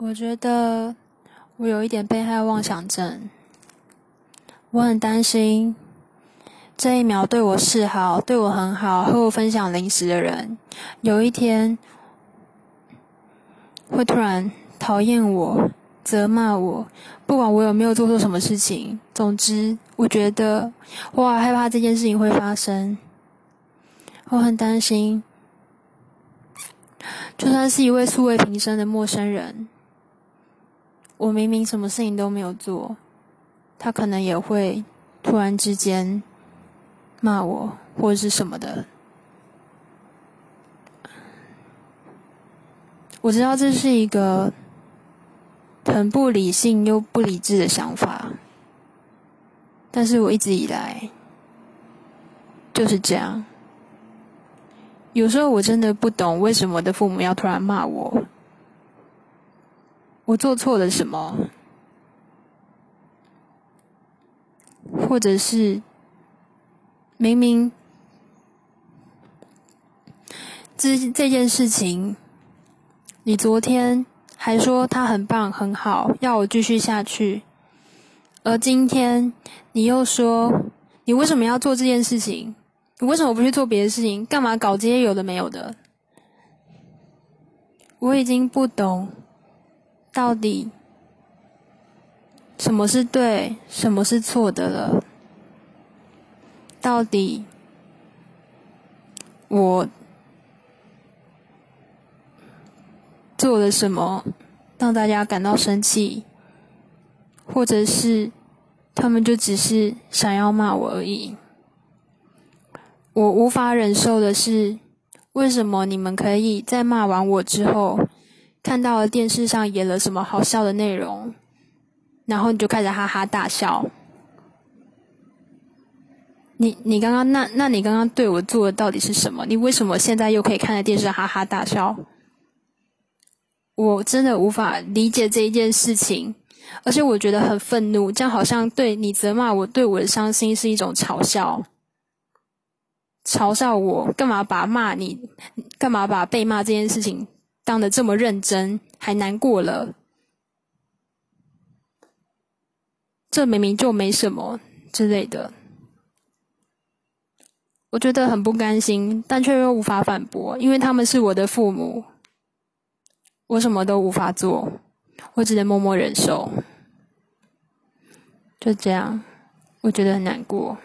我觉得我有一点被害妄想症，我很担心这一秒对我示好、对我很好、和我分享零食的人，有一天会突然讨厌我、责骂我，不管我有没有做错什么事情。总之，我觉得我好害怕这件事情会发生，我很担心，就算是一位素未平生的陌生人。我明明什么事情都没有做，他可能也会突然之间骂我或者是什么的。我知道这是一个很不理性又不理智的想法，但是我一直以来就是这样。有时候我真的不懂为什么我的父母要突然骂我。我做错了什么，或者是明明这这件事情，你昨天还说他很棒很好，要我继续下去，而今天你又说你为什么要做这件事情？你为什么不去做别的事情？干嘛搞这些有的没有的？我已经不懂。到底什么是对，什么是错的了？到底我做了什么让大家感到生气，或者是他们就只是想要骂我而已？我无法忍受的是，为什么你们可以在骂完我之后？看到了电视上演了什么好笑的内容，然后你就开始哈哈大笑。你你刚刚那那你刚刚对我做的到底是什么？你为什么现在又可以看着电视哈哈大笑？我真的无法理解这一件事情，而且我觉得很愤怒，这样好像对你责骂我，对我的伤心是一种嘲笑，嘲笑我干嘛把骂你，干嘛把被骂这件事情。当的这么认真，还难过了，这明明就没什么之类的，我觉得很不甘心，但却又无法反驳，因为他们是我的父母，我什么都无法做，我只能默默忍受，就这样，我觉得很难过。